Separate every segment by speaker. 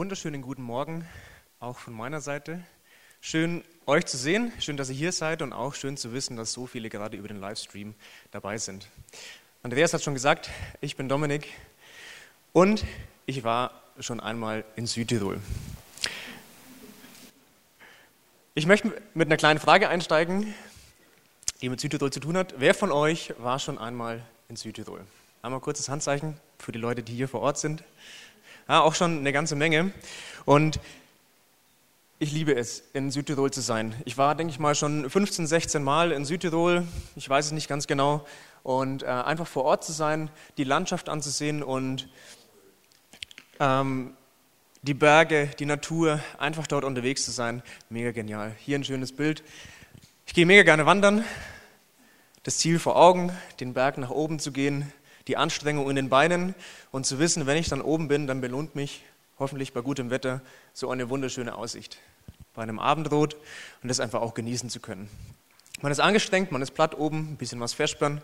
Speaker 1: Wunderschönen guten Morgen auch von meiner Seite. Schön, euch zu sehen, schön, dass ihr hier seid und auch schön zu wissen, dass so viele gerade über den Livestream dabei sind. Andreas hat schon gesagt, ich bin Dominik und ich war schon einmal in Südtirol. Ich möchte mit einer kleinen Frage einsteigen, die mit Südtirol zu tun hat. Wer von euch war schon einmal in Südtirol? Einmal kurzes Handzeichen für die Leute, die hier vor Ort sind. Ja, auch schon eine ganze Menge. Und ich liebe es, in Südtirol zu sein. Ich war, denke ich mal, schon 15, 16 Mal in Südtirol. Ich weiß es nicht ganz genau. Und äh, einfach vor Ort zu sein, die Landschaft anzusehen und ähm, die Berge, die Natur, einfach dort unterwegs zu sein, mega genial. Hier ein schönes Bild. Ich gehe mega gerne wandern. Das Ziel vor Augen, den Berg nach oben zu gehen, die Anstrengung in den Beinen und zu wissen, wenn ich dann oben bin, dann belohnt mich hoffentlich bei gutem Wetter so eine wunderschöne Aussicht bei einem Abendrot und das einfach auch genießen zu können. Man ist angestrengt, man ist platt oben, ein bisschen was versperren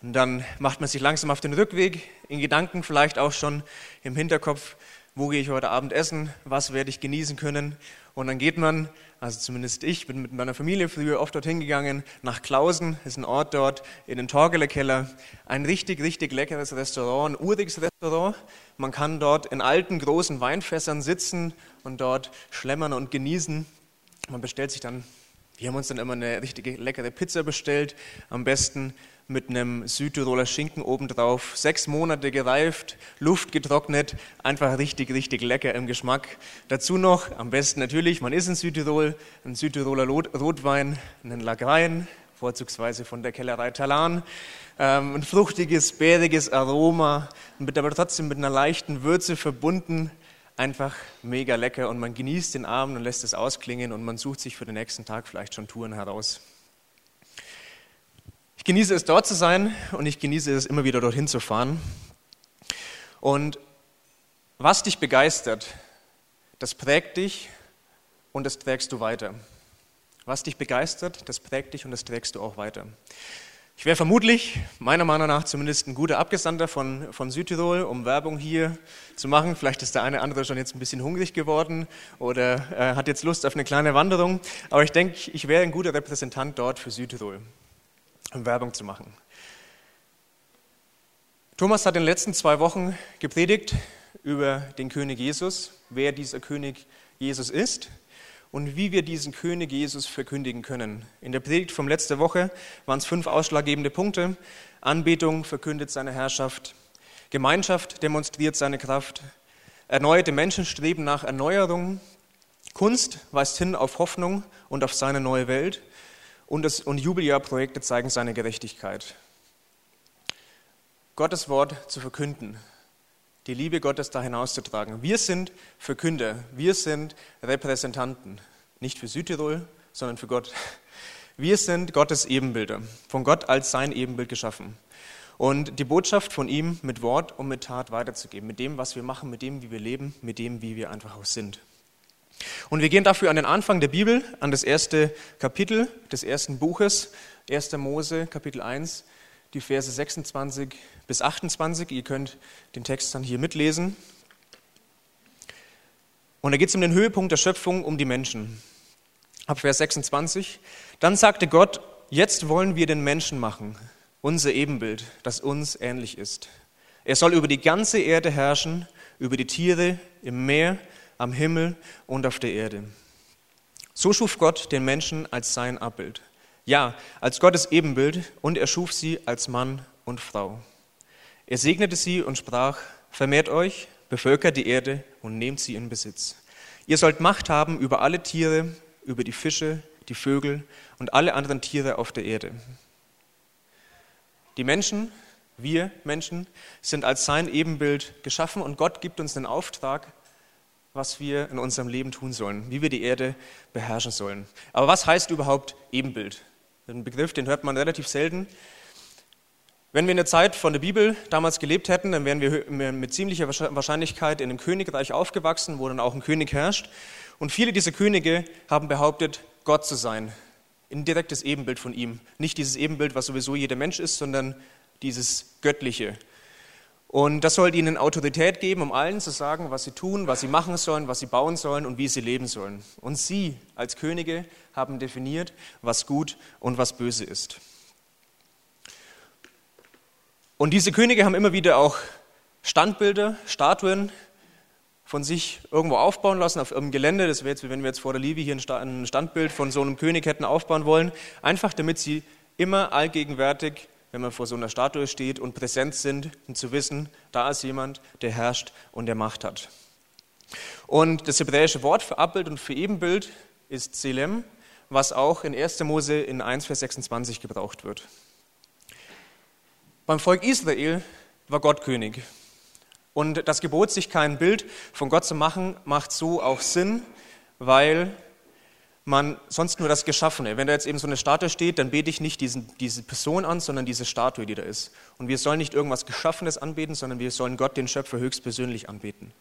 Speaker 1: und dann macht man sich langsam auf den Rückweg, in Gedanken vielleicht auch schon im Hinterkopf, wo gehe ich heute Abend essen, was werde ich genießen können und dann geht man also zumindest ich, bin mit meiner Familie früher oft dorthin gegangen, nach Klausen, ist ein Ort dort, in den Torgeler Keller. Ein richtig, richtig leckeres Restaurant, ein uriges Restaurant. Man kann dort in alten, großen Weinfässern sitzen und dort schlemmern und genießen. Man bestellt sich dann, wir haben uns dann immer eine richtige leckere Pizza bestellt, am besten mit einem Südtiroler Schinken obendrauf, sechs Monate gereift, Luft getrocknet, einfach richtig, richtig lecker im Geschmack. Dazu noch, am besten natürlich, man ist in Südtirol, ein Südtiroler Rotwein, einen Lagrein, vorzugsweise von der Kellerei Talan, ähm, ein fruchtiges, bäriges Aroma, mit, aber trotzdem mit einer leichten Würze verbunden, einfach mega lecker und man genießt den Abend und lässt es ausklingen und man sucht sich für den nächsten Tag vielleicht schon Touren heraus genieße es, dort zu sein und ich genieße es, immer wieder dorthin zu fahren. Und was dich begeistert, das prägt dich und das trägst du weiter. Was dich begeistert, das prägt dich und das trägst du auch weiter. Ich wäre vermutlich, meiner Meinung nach zumindest, ein guter Abgesandter von, von Südtirol, um Werbung hier zu machen. Vielleicht ist der eine oder andere schon jetzt ein bisschen hungrig geworden oder äh, hat jetzt Lust auf eine kleine Wanderung. Aber ich denke, ich wäre ein guter Repräsentant dort für Südtirol um Werbung zu machen. Thomas hat in den letzten zwei Wochen gepredigt über den König Jesus, wer dieser König Jesus ist und wie wir diesen König Jesus verkündigen können. In der Predigt vom letzter Woche waren es fünf ausschlaggebende Punkte. Anbetung verkündet seine Herrschaft, Gemeinschaft demonstriert seine Kraft, erneuerte Menschen streben nach Erneuerung, Kunst weist hin auf Hoffnung und auf seine neue Welt und, das, und Jubeljahrprojekte zeigen seine Gerechtigkeit. Gottes Wort zu verkünden, die Liebe Gottes da hinauszutragen. Wir sind Verkünder, wir sind Repräsentanten, nicht für Südtirol, sondern für Gott. Wir sind Gottes Ebenbilder, von Gott als sein Ebenbild geschaffen. Und die Botschaft von ihm mit Wort und mit Tat weiterzugeben, mit dem, was wir machen, mit dem, wie wir leben, mit dem, wie wir einfach auch sind. Und wir gehen dafür an den Anfang der Bibel, an das erste Kapitel des ersten Buches, 1. Mose, Kapitel 1, die Verse 26 bis 28. Ihr könnt den Text dann hier mitlesen. Und da geht es um den Höhepunkt der Schöpfung, um die Menschen. Ab Vers 26. Dann sagte Gott, jetzt wollen wir den Menschen machen, unser Ebenbild, das uns ähnlich ist. Er soll über die ganze Erde herrschen, über die Tiere im Meer, am Himmel und auf der Erde. So schuf Gott den Menschen als sein Abbild. Ja, als Gottes Ebenbild und er schuf sie als Mann und Frau. Er segnete sie und sprach, vermehrt euch, bevölkert die Erde und nehmt sie in Besitz. Ihr sollt Macht haben über alle Tiere, über die Fische, die Vögel und alle anderen Tiere auf der Erde. Die Menschen, wir Menschen, sind als sein Ebenbild geschaffen und Gott gibt uns den Auftrag, was wir in unserem Leben tun sollen, wie wir die Erde beherrschen sollen. Aber was heißt überhaupt Ebenbild? Den Begriff, den hört man relativ selten. Wenn wir in der Zeit von der Bibel damals gelebt hätten, dann wären wir mit ziemlicher Wahrscheinlichkeit in einem Königreich aufgewachsen, wo dann auch ein König herrscht. Und viele dieser Könige haben behauptet, Gott zu sein. Ein direktes Ebenbild von ihm. Nicht dieses Ebenbild, was sowieso jeder Mensch ist, sondern dieses Göttliche. Und das sollte ihnen Autorität geben, um allen zu sagen, was sie tun, was sie machen sollen, was sie bauen sollen und wie sie leben sollen. Und sie als Könige haben definiert, was gut und was böse ist. Und diese Könige haben immer wieder auch Standbilder, Statuen von sich irgendwo aufbauen lassen auf irgendeinem Gelände. Das wäre jetzt, wenn wir jetzt vor der Livi hier ein Standbild von so einem König hätten aufbauen wollen. Einfach damit sie immer allgegenwärtig, wenn man vor so einer Statue steht und präsent sind, um zu wissen, da ist jemand, der herrscht und der Macht hat. Und das hebräische Wort für Abbild und für Ebenbild ist Selem, was auch in 1. Mose in 1, Vers 26 gebraucht wird. Beim Volk Israel war Gott König. Und das Gebot, sich kein Bild von Gott zu machen, macht so auch Sinn, weil man sonst nur das Geschaffene. Wenn da jetzt eben so eine Statue steht, dann bete ich nicht diesen, diese Person an, sondern diese Statue, die da ist. Und wir sollen nicht irgendwas Geschaffenes anbeten, sondern wir sollen Gott, den Schöpfer, höchstpersönlich anbeten.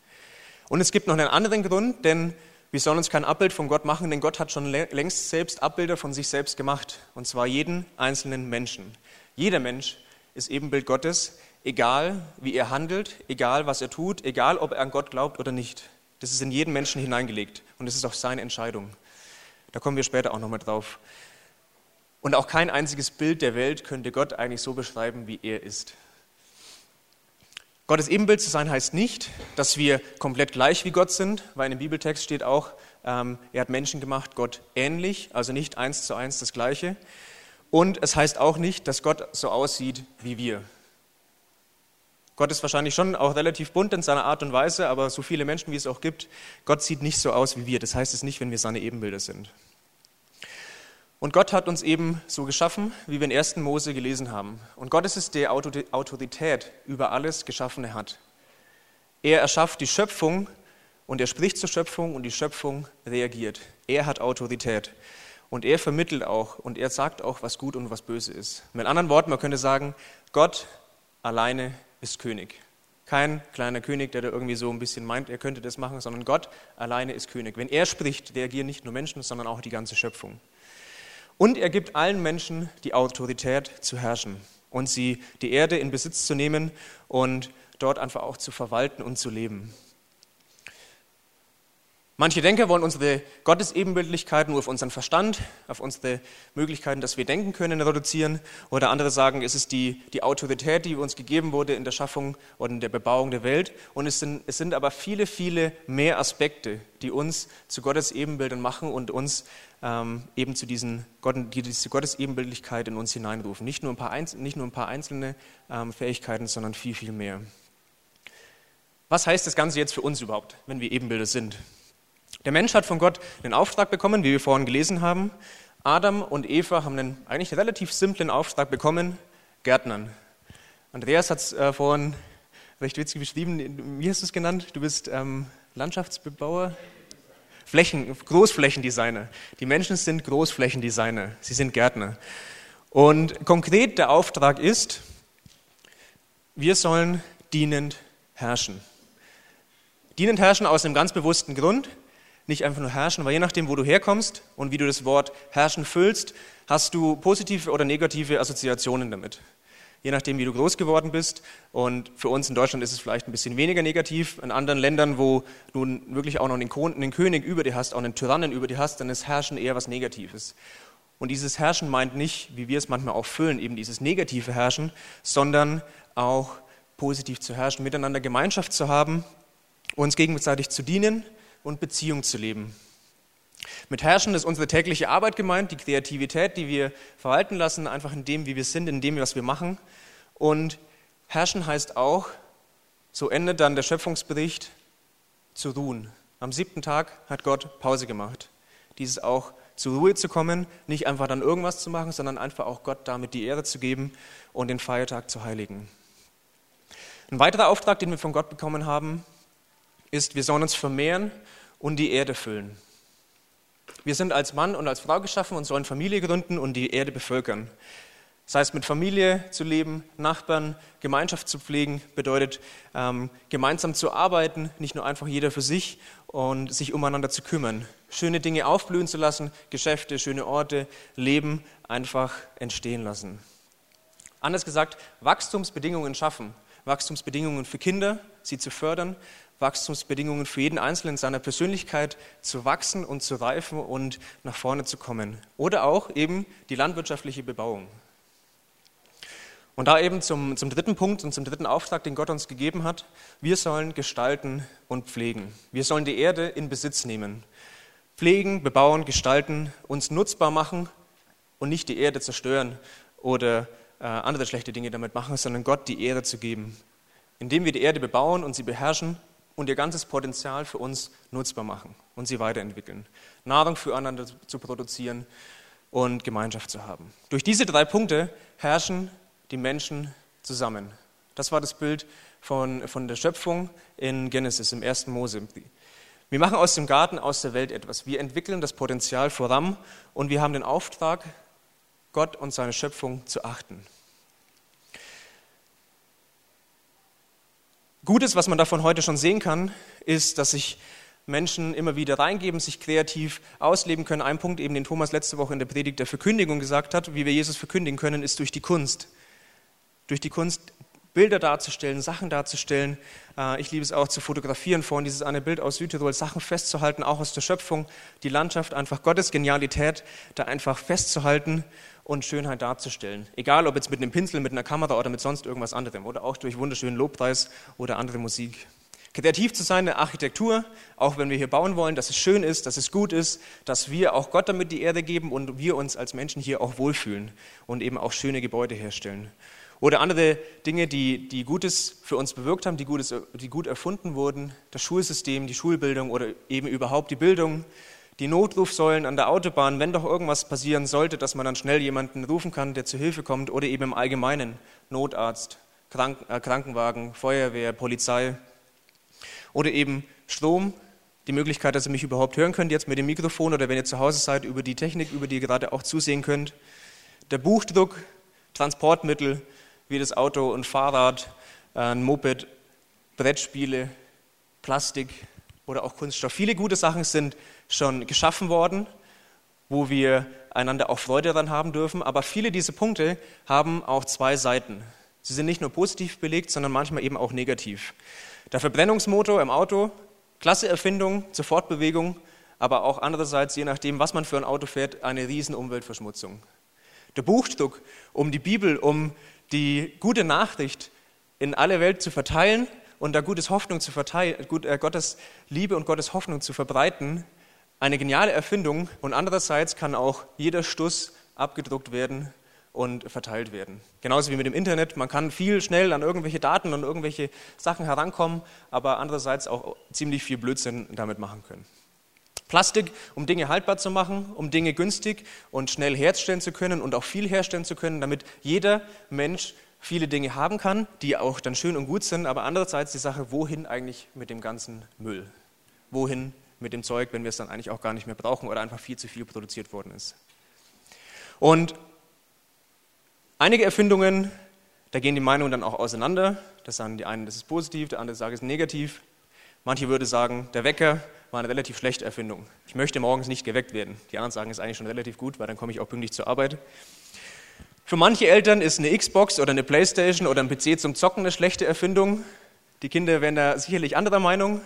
Speaker 1: Und es gibt noch einen anderen Grund, denn wir sollen uns kein Abbild von Gott machen, denn Gott hat schon längst selbst Abbilder von sich selbst gemacht. Und zwar jeden einzelnen Menschen. Jeder Mensch ist Ebenbild Gottes egal wie er handelt, egal was er tut, egal ob er an Gott glaubt oder nicht. Das ist in jeden Menschen hineingelegt und das ist auch seine Entscheidung. Da kommen wir später auch nochmal drauf. Und auch kein einziges Bild der Welt könnte Gott eigentlich so beschreiben, wie er ist. Gottes Ebenbild zu sein heißt nicht, dass wir komplett gleich wie Gott sind, weil dem Bibeltext steht auch, ähm, er hat Menschen gemacht, Gott ähnlich, also nicht eins zu eins das Gleiche. Und es heißt auch nicht, dass Gott so aussieht wie wir. Gott ist wahrscheinlich schon auch relativ bunt in seiner Art und Weise, aber so viele Menschen, wie es auch gibt, Gott sieht nicht so aus wie wir. Das heißt es nicht, wenn wir seine Ebenbilder sind. Und Gott hat uns eben so geschaffen, wie wir in 1. Mose gelesen haben. Und Gott ist es, der Autorität über alles Geschaffene hat. Er erschafft die Schöpfung und er spricht zur Schöpfung und die Schöpfung reagiert. Er hat Autorität. Und er vermittelt auch und er sagt auch, was gut und was böse ist. Mit anderen Worten, man könnte sagen, Gott alleine ist König. Kein kleiner König, der da irgendwie so ein bisschen meint, er könnte das machen, sondern Gott alleine ist König. Wenn er spricht, reagieren nicht nur Menschen, sondern auch die ganze Schöpfung. Und er gibt allen Menschen die Autorität zu herrschen und sie die Erde in Besitz zu nehmen und dort einfach auch zu verwalten und zu leben. Manche Denker wollen unsere Gottesebenbildlichkeit nur auf unseren Verstand, auf unsere Möglichkeiten, dass wir denken können, reduzieren. Oder andere sagen, es ist die, die Autorität, die uns gegeben wurde in der Schaffung und in der Bebauung der Welt. Und es sind, es sind aber viele, viele mehr Aspekte, die uns zu Gottes Ebenbildern machen und uns ähm, eben zu diesen Gott, die diese Gottesebenbildlichkeit in uns hineinrufen. Nicht nur ein paar, Einzel, nicht nur ein paar einzelne ähm, Fähigkeiten, sondern viel, viel mehr. Was heißt das Ganze jetzt für uns überhaupt, wenn wir Ebenbilder sind? Der Mensch hat von Gott einen Auftrag bekommen, wie wir vorhin gelesen haben. Adam und Eva haben einen eigentlich relativ simplen Auftrag bekommen, Gärtnern. Andreas hat es äh, vorhin recht witzig beschrieben. Wie hast du es genannt? Du bist ähm, Landschaftsbebauer? Flächen, Großflächendesigner. Die Menschen sind Großflächendesigner. Sie sind Gärtner. Und konkret der Auftrag ist, wir sollen dienend herrschen. Dienend herrschen aus einem ganz bewussten Grund nicht einfach nur herrschen, weil je nachdem, wo du herkommst und wie du das Wort herrschen füllst, hast du positive oder negative Assoziationen damit. Je nachdem, wie du groß geworden bist. Und für uns in Deutschland ist es vielleicht ein bisschen weniger negativ. In anderen Ländern, wo du wirklich auch noch einen König über dir hast, auch einen Tyrannen über dir hast, dann ist Herrschen eher was Negatives. Und dieses Herrschen meint nicht, wie wir es manchmal auch füllen, eben dieses negative Herrschen, sondern auch positiv zu herrschen, miteinander Gemeinschaft zu haben, uns gegenseitig zu dienen und Beziehung zu leben. Mit Herrschen ist unsere tägliche Arbeit gemeint, die Kreativität, die wir verwalten lassen, einfach in dem, wie wir sind, in dem, was wir machen. Und Herrschen heißt auch, so endet dann der Schöpfungsbericht, zu ruhen. Am siebten Tag hat Gott Pause gemacht. Dieses auch zur Ruhe zu kommen, nicht einfach dann irgendwas zu machen, sondern einfach auch Gott damit die Ehre zu geben und den Feiertag zu heiligen. Ein weiterer Auftrag, den wir von Gott bekommen haben, ist, wir sollen uns vermehren und die Erde füllen. Wir sind als Mann und als Frau geschaffen und sollen Familie gründen und die Erde bevölkern. Das heißt, mit Familie zu leben, Nachbarn, Gemeinschaft zu pflegen, bedeutet ähm, gemeinsam zu arbeiten, nicht nur einfach jeder für sich und sich umeinander zu kümmern. Schöne Dinge aufblühen zu lassen, Geschäfte, schöne Orte, Leben einfach entstehen lassen. Anders gesagt, Wachstumsbedingungen schaffen. Wachstumsbedingungen für Kinder, sie zu fördern, Wachstumsbedingungen für jeden Einzelnen in seiner Persönlichkeit zu wachsen und zu reifen und nach vorne zu kommen. Oder auch eben die landwirtschaftliche Bebauung. Und da eben zum, zum dritten Punkt und zum dritten Auftrag, den Gott uns gegeben hat, wir sollen gestalten und pflegen. Wir sollen die Erde in Besitz nehmen. Pflegen, bebauen, gestalten, uns nutzbar machen und nicht die Erde zerstören oder äh, andere schlechte Dinge damit machen, sondern Gott die Erde zu geben. Indem wir die Erde bebauen und sie beherrschen, und ihr ganzes Potenzial für uns nutzbar machen und sie weiterentwickeln. Nahrung füreinander zu produzieren und Gemeinschaft zu haben. Durch diese drei Punkte herrschen die Menschen zusammen. Das war das Bild von, von der Schöpfung in Genesis, im ersten Mose. Wir machen aus dem Garten, aus der Welt etwas. Wir entwickeln das Potenzial voran und wir haben den Auftrag, Gott und seine Schöpfung zu achten. Gutes, was man davon heute schon sehen kann, ist, dass sich Menschen immer wieder reingeben, sich kreativ ausleben können. Ein Punkt, eben den Thomas letzte Woche in der Predigt der Verkündigung gesagt hat, wie wir Jesus verkündigen können, ist durch die Kunst. Durch die Kunst Bilder darzustellen, Sachen darzustellen. Äh, ich liebe es auch zu fotografieren, vorhin dieses eine Bild aus Südtirol, Sachen festzuhalten, auch aus der Schöpfung, die Landschaft, einfach Gottes Genialität da einfach festzuhalten und Schönheit darzustellen. Egal ob jetzt mit einem Pinsel, mit einer Kamera oder mit sonst irgendwas anderem oder auch durch wunderschönen Lobpreis oder andere Musik. Kreativ zu sein in der Architektur, auch wenn wir hier bauen wollen, dass es schön ist, dass es gut ist, dass wir auch Gott damit die Erde geben und wir uns als Menschen hier auch wohlfühlen und eben auch schöne Gebäude herstellen. Oder andere Dinge, die, die Gutes für uns bewirkt haben, die, Gutes, die gut erfunden wurden, das Schulsystem, die Schulbildung oder eben überhaupt die Bildung, die Notrufsäulen an der Autobahn, wenn doch irgendwas passieren sollte, dass man dann schnell jemanden rufen kann, der zu Hilfe kommt, oder eben im Allgemeinen Notarzt, Krank äh, Krankenwagen, Feuerwehr, Polizei. Oder eben Strom, die Möglichkeit, dass ihr mich überhaupt hören könnt, jetzt mit dem Mikrofon oder wenn ihr zu Hause seid, über die Technik, über die ihr gerade auch zusehen könnt. Der Buchdruck, Transportmittel wie das Auto und Fahrrad, äh, ein Moped, Brettspiele, Plastik oder auch Kunststoff. Viele gute Sachen sind schon geschaffen worden, wo wir einander auch Freude daran haben dürfen. Aber viele dieser Punkte haben auch zwei Seiten. Sie sind nicht nur positiv belegt, sondern manchmal eben auch negativ. Der Verbrennungsmotor im Auto, klasse Erfindung zur Fortbewegung, aber auch andererseits, je nachdem, was man für ein Auto fährt, eine riesen Umweltverschmutzung. Der Buchdruck, um die Bibel, um die gute Nachricht in alle Welt zu verteilen und da Gottes Hoffnung zu verteilen, äh, Gottes Liebe und Gottes Hoffnung zu verbreiten, eine geniale Erfindung und andererseits kann auch jeder Stuss abgedruckt werden und verteilt werden. Genauso wie mit dem Internet. Man kann viel schnell an irgendwelche Daten und irgendwelche Sachen herankommen, aber andererseits auch ziemlich viel Blödsinn damit machen können. Plastik, um Dinge haltbar zu machen, um Dinge günstig und schnell herstellen zu können und auch viel herstellen zu können, damit jeder Mensch viele Dinge haben kann, die auch dann schön und gut sind, aber andererseits die Sache, wohin eigentlich mit dem ganzen Müll? Wohin mit dem Zeug, wenn wir es dann eigentlich auch gar nicht mehr brauchen oder einfach viel zu viel produziert worden ist. Und einige Erfindungen, da gehen die Meinungen dann auch auseinander. Das sagen die einen, das ist positiv, der andere sagt, es ist negativ. Manche würden sagen, der Wecker war eine relativ schlechte Erfindung. Ich möchte morgens nicht geweckt werden. Die anderen sagen, es ist eigentlich schon relativ gut, weil dann komme ich auch pünktlich zur Arbeit. Für manche Eltern ist eine Xbox oder eine Playstation oder ein PC zum Zocken eine schlechte Erfindung. Die Kinder wären da sicherlich anderer Meinung.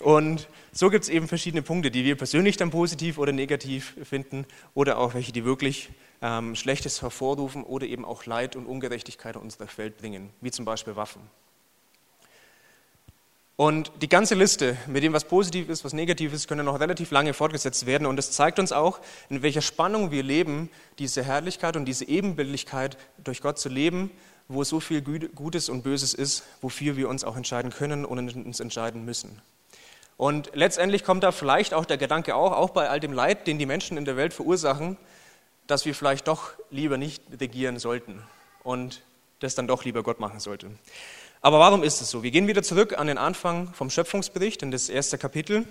Speaker 1: Und so gibt es eben verschiedene Punkte, die wir persönlich dann positiv oder negativ finden oder auch welche, die wirklich ähm, Schlechtes hervorrufen oder eben auch Leid und Ungerechtigkeit in unsere Welt bringen, wie zum Beispiel Waffen. Und die ganze Liste mit dem, was positiv ist, was negativ ist, könnte noch relativ lange fortgesetzt werden. Und es zeigt uns auch, in welcher Spannung wir leben, diese Herrlichkeit und diese Ebenbildlichkeit durch Gott zu leben, wo so viel Gutes und Böses ist, wofür wir uns auch entscheiden können und uns entscheiden müssen. Und letztendlich kommt da vielleicht auch der Gedanke auch, auch bei all dem Leid, den die Menschen in der Welt verursachen, dass wir vielleicht doch lieber nicht regieren sollten und das dann doch lieber Gott machen sollte. Aber warum ist es so? Wir gehen wieder zurück an den Anfang vom Schöpfungsbericht, in das erste Kapitel,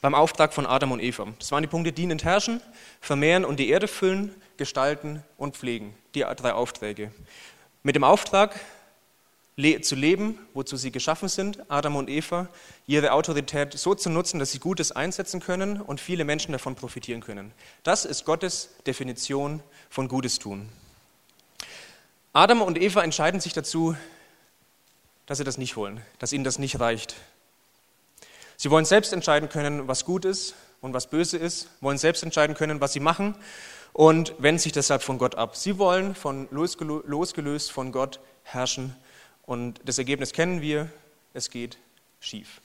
Speaker 1: beim Auftrag von Adam und Eva. Das waren die Punkte dienend herrschen, vermehren und die Erde füllen, gestalten und pflegen. Die drei Aufträge. Mit dem Auftrag, zu leben, wozu sie geschaffen sind, Adam und Eva, ihre Autorität so zu nutzen, dass sie Gutes einsetzen können und viele Menschen davon profitieren können. Das ist Gottes Definition von Gutes tun. Adam und Eva entscheiden sich dazu, dass sie das nicht wollen, dass ihnen das nicht reicht. Sie wollen selbst entscheiden können, was gut ist und was böse ist, wollen selbst entscheiden können, was sie machen und wenden sich deshalb von Gott ab. Sie wollen von losgelöst von Gott herrschen und das Ergebnis kennen wir, es geht schief.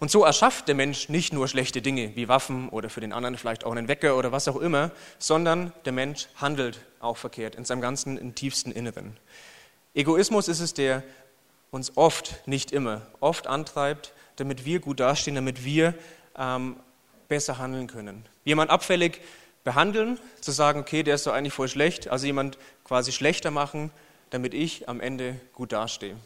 Speaker 1: Und so erschafft der Mensch nicht nur schlechte Dinge wie Waffen oder für den anderen vielleicht auch einen Wecker oder was auch immer, sondern der Mensch handelt auch verkehrt in seinem ganzen, im tiefsten Inneren. Egoismus ist es, der uns oft, nicht immer, oft antreibt, damit wir gut dastehen, damit wir ähm, besser handeln können. Jemand abfällig behandeln, zu sagen, okay, der ist doch eigentlich voll schlecht, also jemand quasi schlechter machen, damit ich am Ende gut dastehe.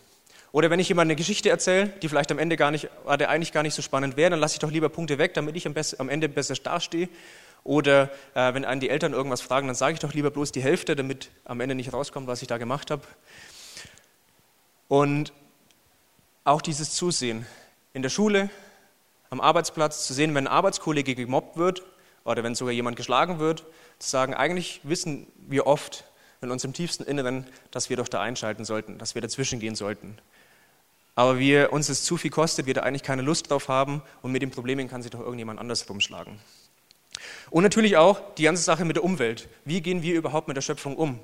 Speaker 1: Oder wenn ich jemand eine Geschichte erzähle, die vielleicht am Ende gar nicht, oder eigentlich gar nicht so spannend wäre, dann lasse ich doch lieber Punkte weg, damit ich am, best, am Ende besser dastehe. Oder äh, wenn einen die Eltern irgendwas fragen, dann sage ich doch lieber bloß die Hälfte, damit am Ende nicht rauskommt, was ich da gemacht habe. Und auch dieses Zusehen in der Schule, am Arbeitsplatz, zu sehen, wenn ein Arbeitskollege gemobbt wird oder wenn sogar jemand geschlagen wird, zu sagen, eigentlich wissen wir oft in unserem tiefsten Inneren, dass wir doch da einschalten sollten, dass wir dazwischen gehen sollten aber wir, uns es zu viel kostet, wir da eigentlich keine Lust drauf haben und mit den Problemen kann sich doch irgendjemand anders rumschlagen. Und natürlich auch die ganze Sache mit der Umwelt. Wie gehen wir überhaupt mit der Schöpfung um?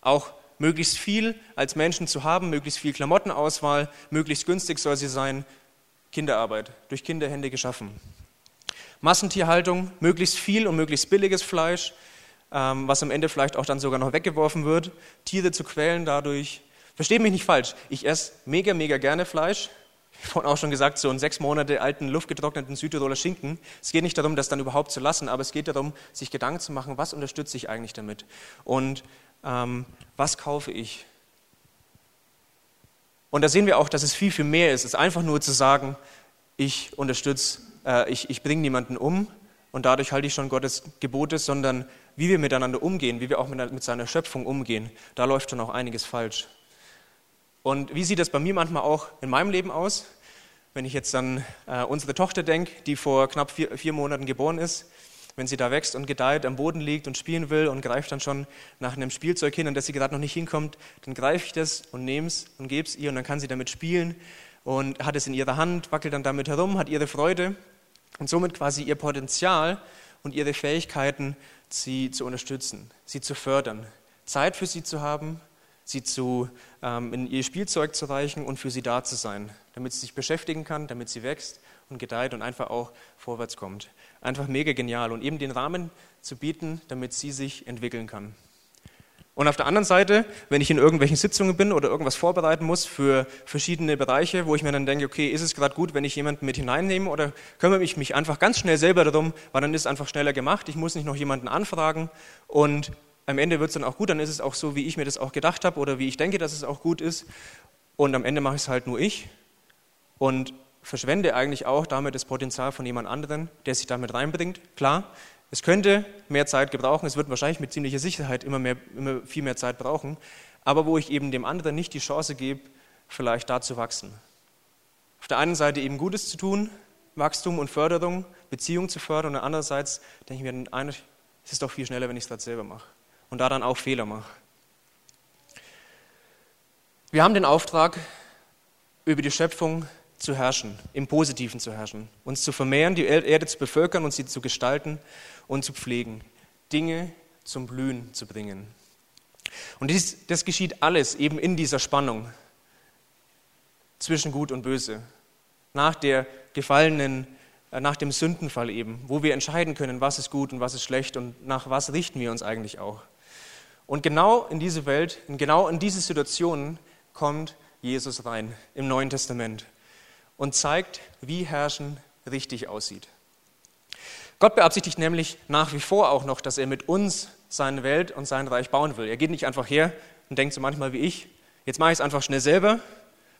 Speaker 1: Auch möglichst viel als Menschen zu haben, möglichst viel Klamottenauswahl, möglichst günstig soll sie sein. Kinderarbeit, durch Kinderhände geschaffen. Massentierhaltung, möglichst viel und möglichst billiges Fleisch, ähm, was am Ende vielleicht auch dann sogar noch weggeworfen wird. Tiere zu quälen dadurch, Versteht mich nicht falsch, ich esse mega, mega gerne Fleisch. Ich habe auch schon gesagt, so einen sechs Monate alten, luftgetrockneten Südtiroler Schinken. Es geht nicht darum, das dann überhaupt zu lassen, aber es geht darum, sich Gedanken zu machen, was unterstütze ich eigentlich damit? Und ähm, was kaufe ich? Und da sehen wir auch, dass es viel, viel mehr ist, Es ist einfach nur zu sagen, ich unterstütze, äh, ich, ich bringe niemanden um und dadurch halte ich schon Gottes Gebote, sondern wie wir miteinander umgehen, wie wir auch mit, mit seiner Schöpfung umgehen, da läuft schon auch einiges falsch. Und wie sieht das bei mir manchmal auch in meinem Leben aus? Wenn ich jetzt an äh, unsere Tochter denke, die vor knapp vier, vier Monaten geboren ist, wenn sie da wächst und gedeiht, am Boden liegt und spielen will und greift dann schon nach einem Spielzeug hin, an das sie gerade noch nicht hinkommt, dann greife ich das und nehme es und gebe es ihr und dann kann sie damit spielen und hat es in ihrer Hand, wackelt dann damit herum, hat ihre Freude und somit quasi ihr Potenzial und ihre Fähigkeiten, sie zu unterstützen, sie zu fördern, Zeit für sie zu haben, sie zu, ähm, in ihr Spielzeug zu reichen und für sie da zu sein, damit sie sich beschäftigen kann, damit sie wächst und gedeiht und einfach auch vorwärts kommt. Einfach mega genial und eben den Rahmen zu bieten, damit sie sich entwickeln kann. Und auf der anderen Seite, wenn ich in irgendwelchen Sitzungen bin oder irgendwas vorbereiten muss für verschiedene Bereiche, wo ich mir dann denke, okay, ist es gerade gut, wenn ich jemanden mit hineinnehme oder kümmere ich mich einfach ganz schnell selber darum, weil dann ist es einfach schneller gemacht, ich muss nicht noch jemanden anfragen und am Ende wird es dann auch gut, dann ist es auch so, wie ich mir das auch gedacht habe oder wie ich denke, dass es auch gut ist. Und am Ende mache ich es halt nur ich und verschwende eigentlich auch damit das Potenzial von jemand anderem, der sich damit reinbringt. Klar, es könnte mehr Zeit gebrauchen, es wird wahrscheinlich mit ziemlicher Sicherheit immer, mehr, immer viel mehr Zeit brauchen, aber wo ich eben dem anderen nicht die Chance gebe, vielleicht da zu wachsen. Auf der einen Seite eben Gutes zu tun, Wachstum und Förderung, Beziehung zu fördern und andererseits denke ich mir, eigentlich ist es doch viel schneller, wenn ich es gerade selber mache und da dann auch Fehler mache. Wir haben den Auftrag, über die Schöpfung zu herrschen, im Positiven zu herrschen, uns zu vermehren, die Erde zu bevölkern und sie zu gestalten und zu pflegen, Dinge zum Blühen zu bringen. Und dies, das geschieht alles eben in dieser Spannung zwischen Gut und Böse, nach der gefallenen, äh, nach dem Sündenfall eben, wo wir entscheiden können, was ist gut und was ist schlecht und nach was richten wir uns eigentlich auch. Und genau in diese Welt, genau in diese Situationen kommt Jesus rein im Neuen Testament und zeigt, wie Herrschen richtig aussieht. Gott beabsichtigt nämlich nach wie vor auch noch, dass er mit uns seine Welt und sein Reich bauen will. Er geht nicht einfach her und denkt so manchmal wie ich, jetzt mache ich es einfach schnell selber,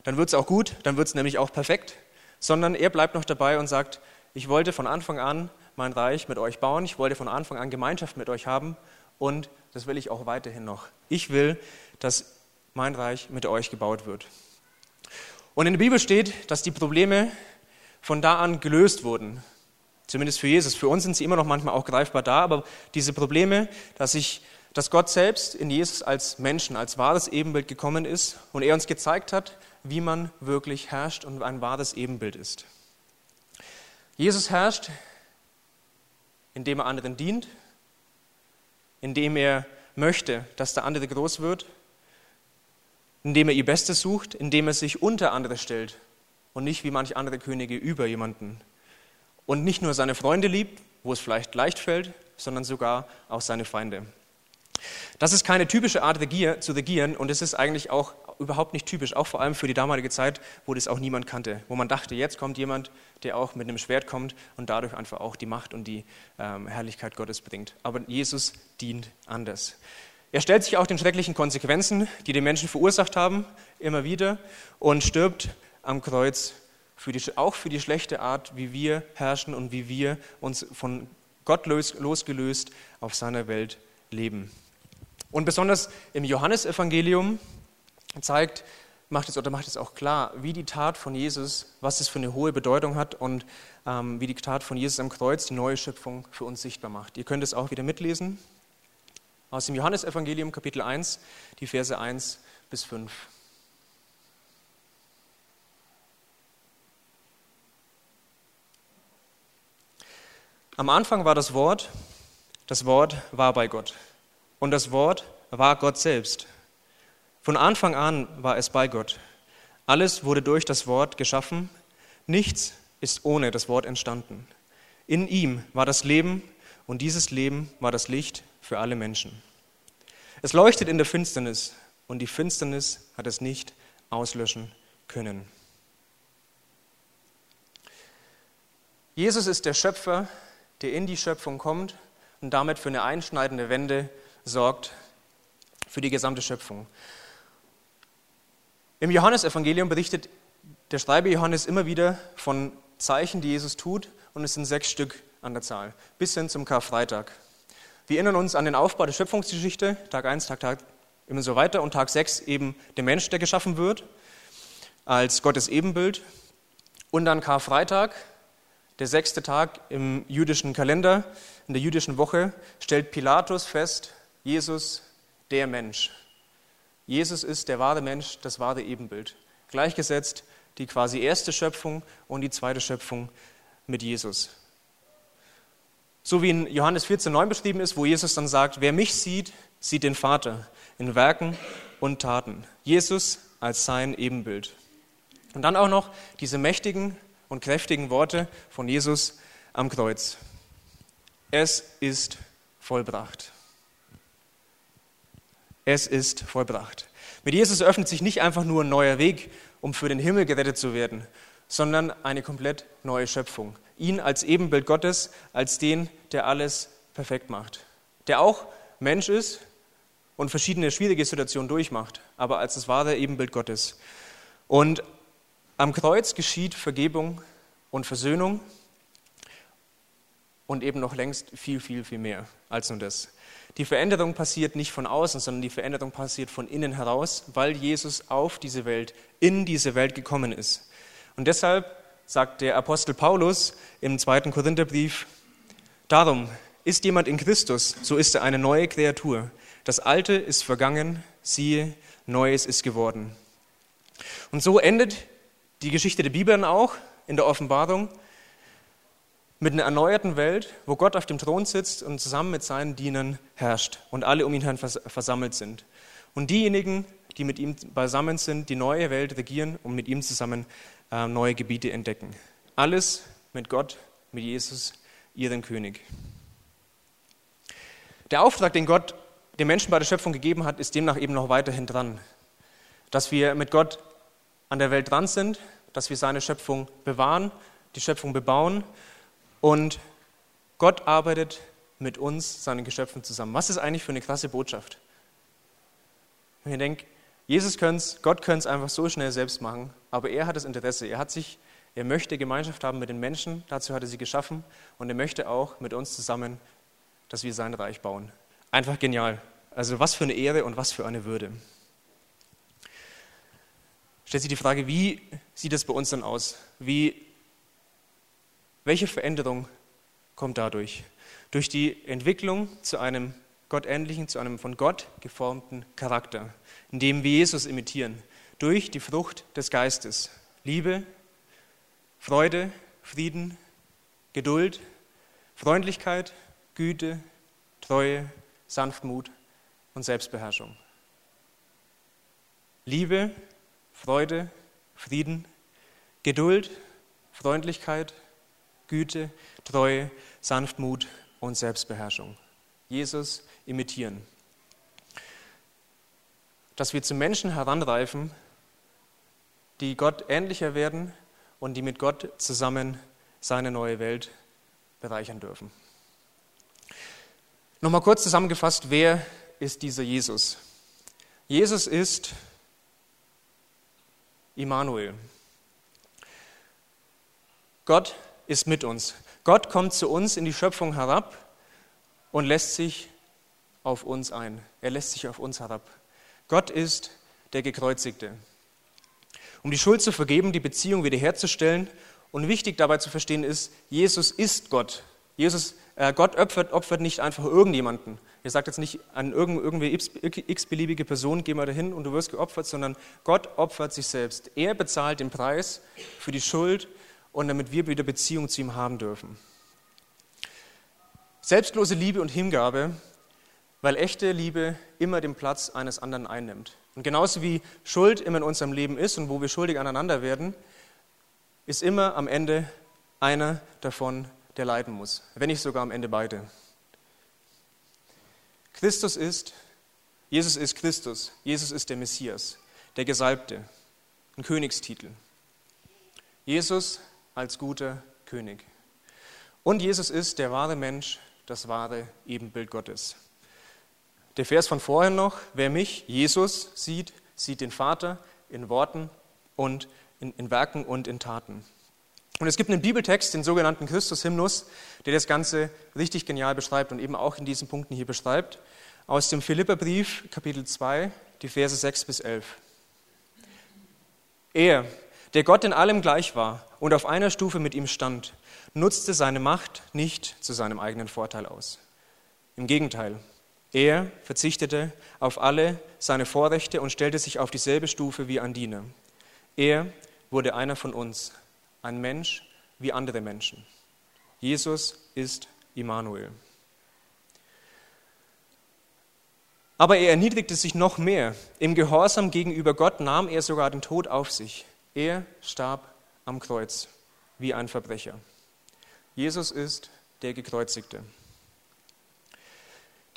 Speaker 1: dann wird es auch gut, dann wird es nämlich auch perfekt, sondern er bleibt noch dabei und sagt, ich wollte von Anfang an mein Reich mit euch bauen, ich wollte von Anfang an Gemeinschaft mit euch haben und das will ich auch weiterhin noch. Ich will, dass mein Reich mit euch gebaut wird. Und in der Bibel steht, dass die Probleme von da an gelöst wurden. Zumindest für Jesus. Für uns sind sie immer noch manchmal auch greifbar da, aber diese Probleme, dass ich dass Gott selbst in Jesus als Menschen, als wahres Ebenbild gekommen ist und er uns gezeigt hat, wie man wirklich herrscht und ein wahres Ebenbild ist. Jesus herrscht, indem er anderen dient, indem er möchte, dass der andere groß wird, indem er ihr Bestes sucht, indem er sich unter andere stellt und nicht wie manche andere Könige über jemanden. Und nicht nur seine Freunde liebt, wo es vielleicht leicht fällt, sondern sogar auch seine Feinde. Das ist keine typische Art zu regieren und es ist eigentlich auch überhaupt nicht typisch, auch vor allem für die damalige Zeit, wo das auch niemand kannte, wo man dachte, jetzt kommt jemand, der auch mit einem Schwert kommt und dadurch einfach auch die Macht und die ähm, Herrlichkeit Gottes bringt. Aber Jesus dient anders. Er stellt sich auch den schrecklichen Konsequenzen, die die Menschen verursacht haben, immer wieder und stirbt am Kreuz für die, auch für die schlechte Art, wie wir herrschen und wie wir uns von Gott losgelöst auf seiner Welt leben. Und besonders im Johannesevangelium zeigt, macht es oder macht es auch klar, wie die Tat von Jesus, was es für eine hohe Bedeutung hat und ähm, wie die Tat von Jesus am Kreuz die neue Schöpfung für uns sichtbar macht. Ihr könnt es auch wieder mitlesen aus dem Johannesevangelium Kapitel 1, die Verse 1 bis 5. Am Anfang war das Wort, das Wort war bei Gott und das Wort war Gott selbst. Von Anfang an war es bei Gott. Alles wurde durch das Wort geschaffen, nichts ist ohne das Wort entstanden. In ihm war das Leben und dieses Leben war das Licht für alle Menschen. Es leuchtet in der Finsternis und die Finsternis hat es nicht auslöschen können. Jesus ist der Schöpfer, der in die Schöpfung kommt und damit für eine einschneidende Wende sorgt für die gesamte Schöpfung. Im Johannesevangelium berichtet der Schreiber Johannes immer wieder von Zeichen, die Jesus tut, und es sind sechs Stück an der Zahl, bis hin zum Karfreitag. Wir erinnern uns an den Aufbau der Schöpfungsgeschichte, Tag 1, Tag, Tag, immer so weiter, und Tag 6 eben der Mensch, der geschaffen wird, als Gottes Ebenbild. Und dann Karfreitag, der sechste Tag im jüdischen Kalender, in der jüdischen Woche, stellt Pilatus fest, Jesus, der Mensch. Jesus ist der wahre Mensch, das wahre Ebenbild. Gleichgesetzt die quasi erste Schöpfung und die zweite Schöpfung mit Jesus. So wie in Johannes 14,9 beschrieben ist, wo Jesus dann sagt, wer mich sieht, sieht den Vater in Werken und Taten. Jesus als sein Ebenbild. Und dann auch noch diese mächtigen und kräftigen Worte von Jesus am Kreuz. Es ist vollbracht. Es ist vollbracht. Mit Jesus öffnet sich nicht einfach nur ein neuer Weg, um für den Himmel gerettet zu werden, sondern eine komplett neue Schöpfung. Ihn als Ebenbild Gottes, als den, der alles perfekt macht. Der auch Mensch ist und verschiedene schwierige Situationen durchmacht, aber als das wahre Ebenbild Gottes. Und am Kreuz geschieht Vergebung und Versöhnung und eben noch längst viel, viel, viel mehr als nur das. Die Veränderung passiert nicht von außen, sondern die Veränderung passiert von innen heraus, weil Jesus auf diese Welt, in diese Welt gekommen ist. Und deshalb sagt der Apostel Paulus im zweiten Korintherbrief, darum ist jemand in Christus, so ist er eine neue Kreatur. Das Alte ist vergangen, siehe, Neues ist geworden. Und so endet die Geschichte der Bibel auch in der Offenbarung mit einer erneuerten Welt, wo Gott auf dem Thron sitzt und zusammen mit seinen Dienern herrscht und alle um ihn herum versammelt sind. Und diejenigen, die mit ihm beisammen sind, die neue Welt regieren und mit ihm zusammen äh, neue Gebiete entdecken. Alles mit Gott, mit Jesus, ihren König. Der Auftrag, den Gott den Menschen bei der Schöpfung gegeben hat, ist demnach eben noch weiterhin dran. Dass wir mit Gott an der Welt dran sind, dass wir seine Schöpfung bewahren, die Schöpfung bebauen und Gott arbeitet mit uns, seinen Geschöpfen zusammen. Was ist eigentlich für eine krasse Botschaft? Wenn ihr denkt, Jesus könnte es, Gott könnte es einfach so schnell selbst machen, aber er hat das Interesse. Er hat sich, er möchte Gemeinschaft haben mit den Menschen, dazu hat er sie geschaffen und er möchte auch mit uns zusammen, dass wir sein Reich bauen. Einfach genial. Also was für eine Ehre und was für eine Würde. Stellt sich die Frage, wie sieht es bei uns dann aus? Wie welche Veränderung kommt dadurch? Durch die Entwicklung zu einem gottähnlichen, zu einem von Gott geformten Charakter, in dem wir Jesus imitieren, durch die Frucht des Geistes. Liebe, Freude, Frieden, Geduld, Freundlichkeit, Güte, Treue, Sanftmut und Selbstbeherrschung. Liebe, Freude, Frieden, Geduld, Freundlichkeit, Güte, Treue, Sanftmut und Selbstbeherrschung. Jesus imitieren. Dass wir zu Menschen heranreifen, die Gott ähnlicher werden und die mit Gott zusammen seine neue Welt bereichern dürfen. Nochmal kurz zusammengefasst, wer ist dieser Jesus? Jesus ist Immanuel. Gott ist mit uns. Gott kommt zu uns in die Schöpfung herab und lässt sich auf uns ein. Er lässt sich auf uns herab. Gott ist der Gekreuzigte. Um die Schuld zu vergeben, die Beziehung wiederherzustellen und wichtig dabei zu verstehen ist, Jesus ist Gott. Jesus, äh, Gott opfert, opfert nicht einfach irgendjemanden. Er sagt jetzt nicht an irgendwie x-beliebige Person, geh mal dahin und du wirst geopfert, sondern Gott opfert sich selbst. Er bezahlt den Preis für die Schuld und damit wir wieder Beziehung zu ihm haben dürfen. Selbstlose Liebe und Hingabe, weil echte Liebe immer den Platz eines anderen einnimmt. Und genauso wie Schuld immer in unserem Leben ist und wo wir schuldig aneinander werden, ist immer am Ende einer davon, der leiden muss, wenn nicht sogar am Ende beide. Christus ist, Jesus ist Christus, Jesus ist der Messias, der Gesalbte, ein Königstitel. Jesus als guter König. Und Jesus ist der wahre Mensch, das wahre Ebenbild Gottes. Der Vers von vorher noch, wer mich, Jesus, sieht, sieht den Vater in Worten und in, in Werken und in Taten. Und es gibt einen Bibeltext, den sogenannten Christus-Hymnus, der das Ganze richtig genial beschreibt und eben auch in diesen Punkten hier beschreibt. Aus dem Philipperbrief, Kapitel 2, die Verse 6 bis 11. Er, der Gott in allem gleich war und auf einer Stufe mit ihm stand, nutzte seine Macht nicht zu seinem eigenen Vorteil aus. Im Gegenteil, er verzichtete auf alle seine Vorrechte und stellte sich auf dieselbe Stufe wie ein Diener. Er wurde einer von uns, ein Mensch wie andere Menschen. Jesus ist Immanuel. Aber er erniedrigte sich noch mehr. Im Gehorsam gegenüber Gott nahm er sogar den Tod auf sich. Er starb am Kreuz wie ein Verbrecher. Jesus ist der Gekreuzigte.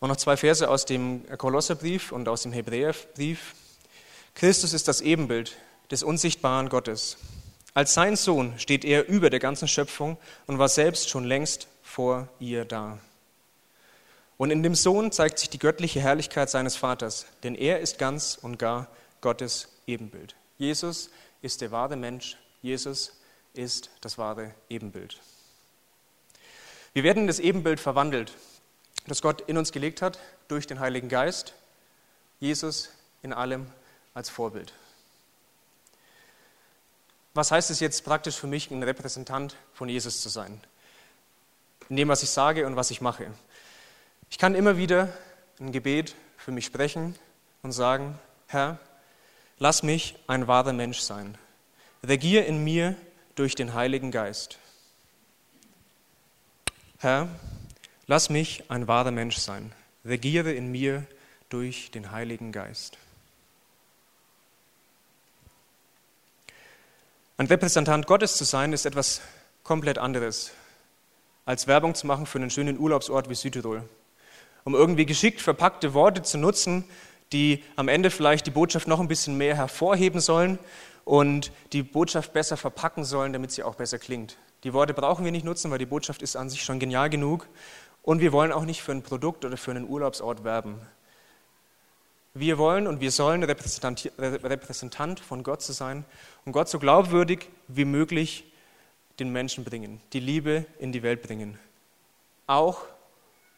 Speaker 1: Und noch zwei Verse aus dem Kolosserbrief und aus dem Hebräerbrief. Christus ist das Ebenbild des unsichtbaren Gottes. Als sein Sohn steht er über der ganzen Schöpfung und war selbst schon längst vor ihr da. Und in dem Sohn zeigt sich die göttliche Herrlichkeit seines Vaters, denn er ist ganz und gar Gottes Ebenbild. Jesus ist der wahre Mensch, Jesus ist das wahre Ebenbild. Wir werden in das Ebenbild verwandelt, das Gott in uns gelegt hat durch den Heiligen Geist, Jesus in allem als Vorbild. Was heißt es jetzt praktisch für mich, ein Repräsentant von Jesus zu sein? In dem, was ich sage und was ich mache. Ich kann immer wieder ein Gebet für mich sprechen und sagen, Herr, lass mich ein wahrer Mensch sein. Regier in mir durch den Heiligen Geist. Herr, lass mich ein wahrer Mensch sein. Regiere in mir durch den Heiligen Geist. Ein Repräsentant Gottes zu sein, ist etwas komplett anderes, als Werbung zu machen für einen schönen Urlaubsort wie Südtirol. Um irgendwie geschickt verpackte Worte zu nutzen, die am Ende vielleicht die Botschaft noch ein bisschen mehr hervorheben sollen und die Botschaft besser verpacken sollen, damit sie auch besser klingt. Die Worte brauchen wir nicht nutzen, weil die Botschaft ist an sich schon genial genug. Und wir wollen auch nicht für ein Produkt oder für einen Urlaubsort werben. Wir wollen und wir sollen Repräsentant, von Gott zu sein und Gott so glaubwürdig wie möglich den Menschen bringen, die Liebe in die Welt bringen. Auch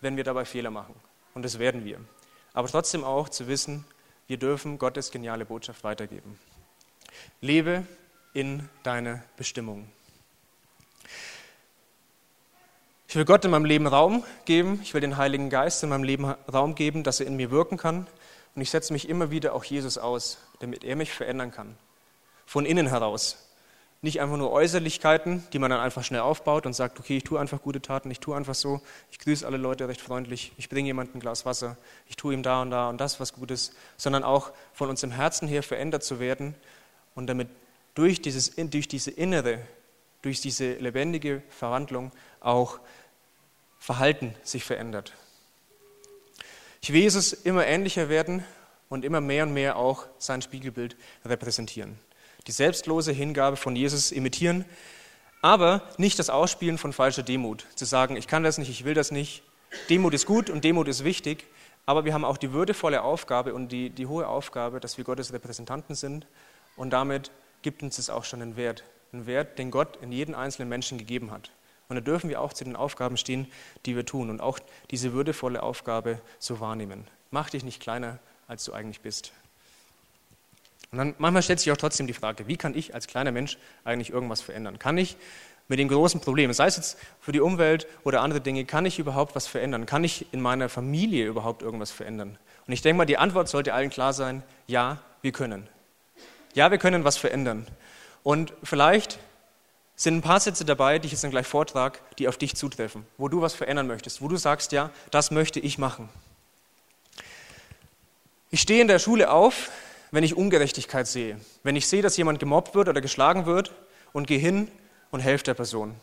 Speaker 1: wenn wir dabei Fehler machen. Und das werden wir. Aber trotzdem auch zu wissen, wir dürfen Gottes geniale Botschaft weitergeben. Lebe in deiner Bestimmung. Ich will Gott in meinem Leben Raum geben. Ich will den Heiligen Geist in meinem Leben Raum geben, dass er in mir wirken kann. Und ich setze mich immer wieder auch Jesus aus, damit er mich verändern kann. Von innen heraus. Nicht einfach nur Äußerlichkeiten, die man dann einfach schnell aufbaut und sagt, okay, ich tue einfach gute Taten, ich tue einfach so, ich grüße alle Leute recht freundlich, ich bringe jemandem ein Glas Wasser, ich tue ihm da und da und das was Gutes, sondern auch von unserem Herzen her verändert zu werden und damit durch, dieses, durch diese innere, durch diese lebendige Verwandlung auch Verhalten sich verändert. Ich will Jesus immer ähnlicher werden und immer mehr und mehr auch sein Spiegelbild repräsentieren die selbstlose Hingabe von Jesus imitieren, aber nicht das Ausspielen von falscher Demut. Zu sagen, ich kann das nicht, ich will das nicht. Demut ist gut und Demut ist wichtig, aber wir haben auch die würdevolle Aufgabe und die, die hohe Aufgabe, dass wir Gottes Repräsentanten sind und damit gibt uns es auch schon einen Wert. Einen Wert, den Gott in jeden einzelnen Menschen gegeben hat. Und da dürfen wir auch zu den Aufgaben stehen, die wir tun und auch diese würdevolle Aufgabe so wahrnehmen. Mach dich nicht kleiner, als du eigentlich bist. Und dann manchmal stellt sich auch trotzdem die Frage, wie kann ich als kleiner Mensch eigentlich irgendwas verändern? Kann ich mit den großen Problemen, sei es jetzt für die Umwelt oder andere Dinge, kann ich überhaupt was verändern? Kann ich in meiner Familie überhaupt irgendwas verändern? Und ich denke mal, die Antwort sollte allen klar sein, ja, wir können. Ja, wir können was verändern. Und vielleicht sind ein paar Sätze dabei, die ich jetzt dann gleich vortrage, die auf dich zutreffen, wo du was verändern möchtest, wo du sagst, ja, das möchte ich machen. Ich stehe in der Schule auf, wenn ich Ungerechtigkeit sehe. Wenn ich sehe, dass jemand gemobbt wird oder geschlagen wird und gehe hin und helfe der Person.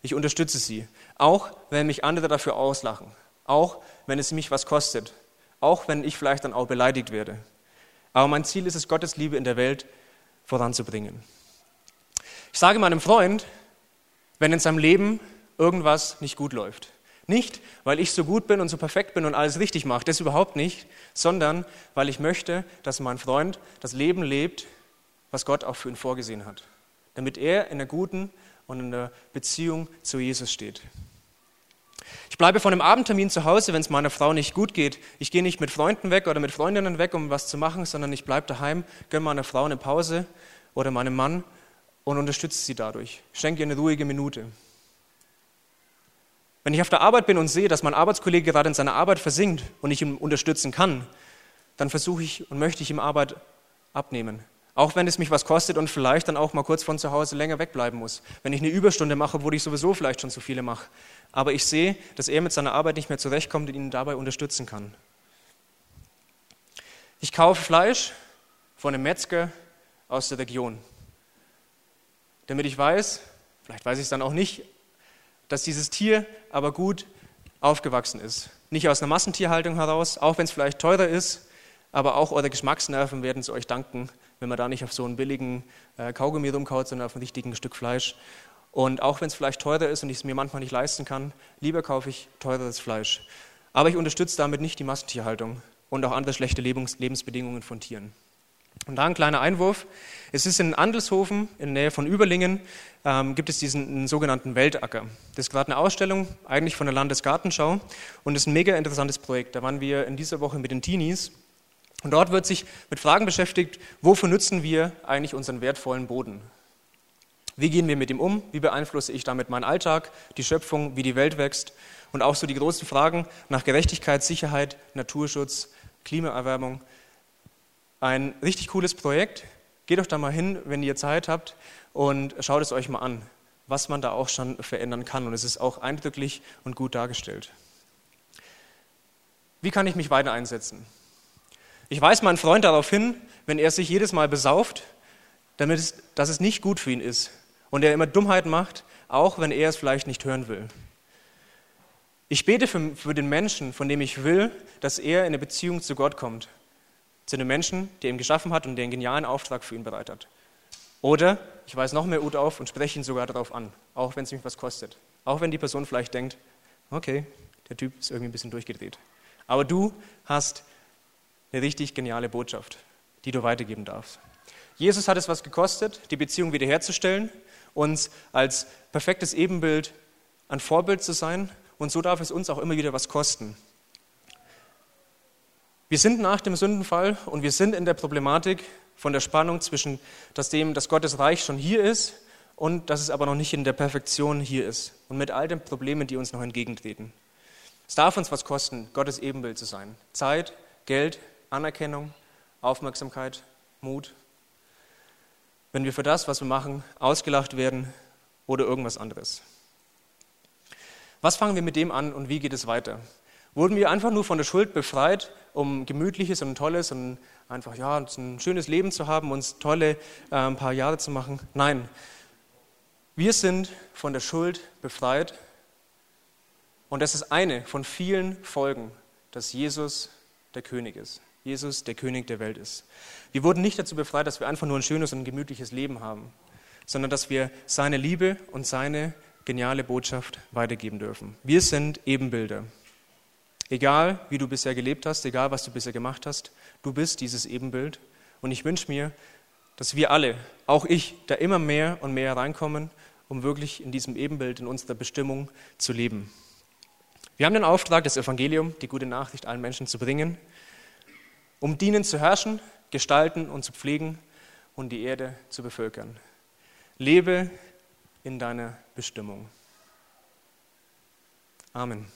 Speaker 1: Ich unterstütze sie. Auch wenn mich andere dafür auslachen. Auch wenn es mich was kostet. Auch wenn ich vielleicht dann auch beleidigt werde. Aber mein Ziel ist es, Gottes Liebe in der Welt voranzubringen. Ich sage meinem Freund, wenn in seinem Leben irgendwas nicht gut läuft, nicht, weil ich so gut bin und so perfekt bin und alles richtig mache, das überhaupt nicht, sondern weil ich möchte, dass mein Freund das Leben lebt, was Gott auch für ihn vorgesehen hat. Damit er in einer guten und in einer Beziehung zu Jesus steht. Ich bleibe von einem Abendtermin zu Hause, wenn es meiner Frau nicht gut geht. Ich gehe nicht mit Freunden weg oder mit Freundinnen weg, um was zu machen, sondern ich bleibe daheim, gönne meiner Frau eine Pause oder meinem Mann und unterstütze sie dadurch. Schenke ihr eine ruhige Minute. Wenn ich auf der Arbeit bin und sehe, dass mein Arbeitskollege gerade in seiner Arbeit versinkt und ich ihn unterstützen kann, dann versuche ich und möchte ich ihm Arbeit abnehmen. Auch wenn es mich was kostet und vielleicht dann auch mal kurz von zu Hause länger wegbleiben muss. Wenn ich eine Überstunde mache, obwohl ich sowieso vielleicht schon zu viele mache. Aber ich sehe, dass er mit seiner Arbeit nicht mehr zurechtkommt und ihn dabei unterstützen kann. Ich kaufe Fleisch von einem Metzger aus der Region, damit ich weiß, vielleicht weiß ich es dann auch nicht, dass dieses Tier aber gut aufgewachsen ist. Nicht aus einer Massentierhaltung heraus, auch wenn es vielleicht teurer ist, aber auch eure Geschmacksnerven werden es euch danken, wenn man da nicht auf so einen billigen äh, Kaugummi rumkaut, sondern auf ein richtiges Stück Fleisch. Und auch wenn es vielleicht teurer ist und ich es mir manchmal nicht leisten kann, lieber kaufe ich teureres Fleisch. Aber ich unterstütze damit nicht die Massentierhaltung und auch andere schlechte Lebensbedingungen von Tieren. Und da ein kleiner Einwurf. Es ist in Andelshofen, in der Nähe von Überlingen, ähm, gibt es diesen sogenannten Weltacker. Das ist gerade eine Ausstellung, eigentlich von der Landesgartenschau. Und ist ein mega interessantes Projekt. Da waren wir in dieser Woche mit den Teenies. Und dort wird sich mit Fragen beschäftigt, wofür nutzen wir eigentlich unseren wertvollen Boden? Wie gehen wir mit ihm um? Wie beeinflusse ich damit meinen Alltag, die Schöpfung, wie die Welt wächst? Und auch so die großen Fragen nach Gerechtigkeit, Sicherheit, Naturschutz, Klimaerwärmung ein richtig cooles Projekt. Geht doch da mal hin, wenn ihr Zeit habt und schaut es euch mal an, was man da auch schon verändern kann. Und es ist auch eindrücklich und gut dargestellt. Wie kann ich mich weiter einsetzen? Ich weise meinen Freund darauf hin, wenn er sich jedes Mal besauft, damit es, dass es nicht gut für ihn ist und er immer Dummheit macht, auch wenn er es vielleicht nicht hören will. Ich bete für, für den Menschen, von dem ich will, dass er in eine Beziehung zu Gott kommt zu einem Menschen, der ihn geschaffen hat und der einen genialen Auftrag für ihn bereit hat. Oder ich weise noch mehr Mut auf und spreche ihn sogar darauf an, auch wenn es mich was kostet. Auch wenn die Person vielleicht denkt, okay, der Typ ist irgendwie ein bisschen durchgedreht. Aber du hast eine richtig geniale Botschaft, die du weitergeben darfst. Jesus hat es was gekostet, die Beziehung wiederherzustellen, uns als perfektes Ebenbild ein Vorbild zu sein und so darf es uns auch immer wieder was kosten. Wir sind nach dem Sündenfall und wir sind in der Problematik von der Spannung zwischen das dem, dass Gottes Reich schon hier ist und dass es aber noch nicht in der Perfektion hier ist und mit all den Problemen, die uns noch entgegentreten. Es darf uns was kosten, Gottes Ebenbild zu sein. Zeit, Geld, Anerkennung, Aufmerksamkeit, Mut. Wenn wir für das, was wir machen, ausgelacht werden oder irgendwas anderes. Was fangen wir mit dem an und wie geht es weiter? Wurden wir einfach nur von der Schuld befreit, um gemütliches und tolles und einfach ja, ein schönes Leben zu haben, uns tolle äh, ein paar Jahre zu machen? Nein. Wir sind von der Schuld befreit und das ist eine von vielen Folgen, dass Jesus der König ist. Jesus der König der Welt ist. Wir wurden nicht dazu befreit, dass wir einfach nur ein schönes und gemütliches Leben haben, sondern dass wir seine Liebe und seine geniale Botschaft weitergeben dürfen. Wir sind Ebenbilder. Egal, wie du bisher gelebt hast, egal, was du bisher gemacht hast, du bist dieses Ebenbild. Und ich wünsche mir, dass wir alle, auch ich, da immer mehr und mehr reinkommen, um wirklich in diesem Ebenbild, in unserer Bestimmung zu leben. Wir haben den Auftrag, das Evangelium, die gute Nachricht allen Menschen zu bringen, um dienen zu herrschen, gestalten und zu pflegen und die Erde zu bevölkern. Lebe in deiner Bestimmung. Amen.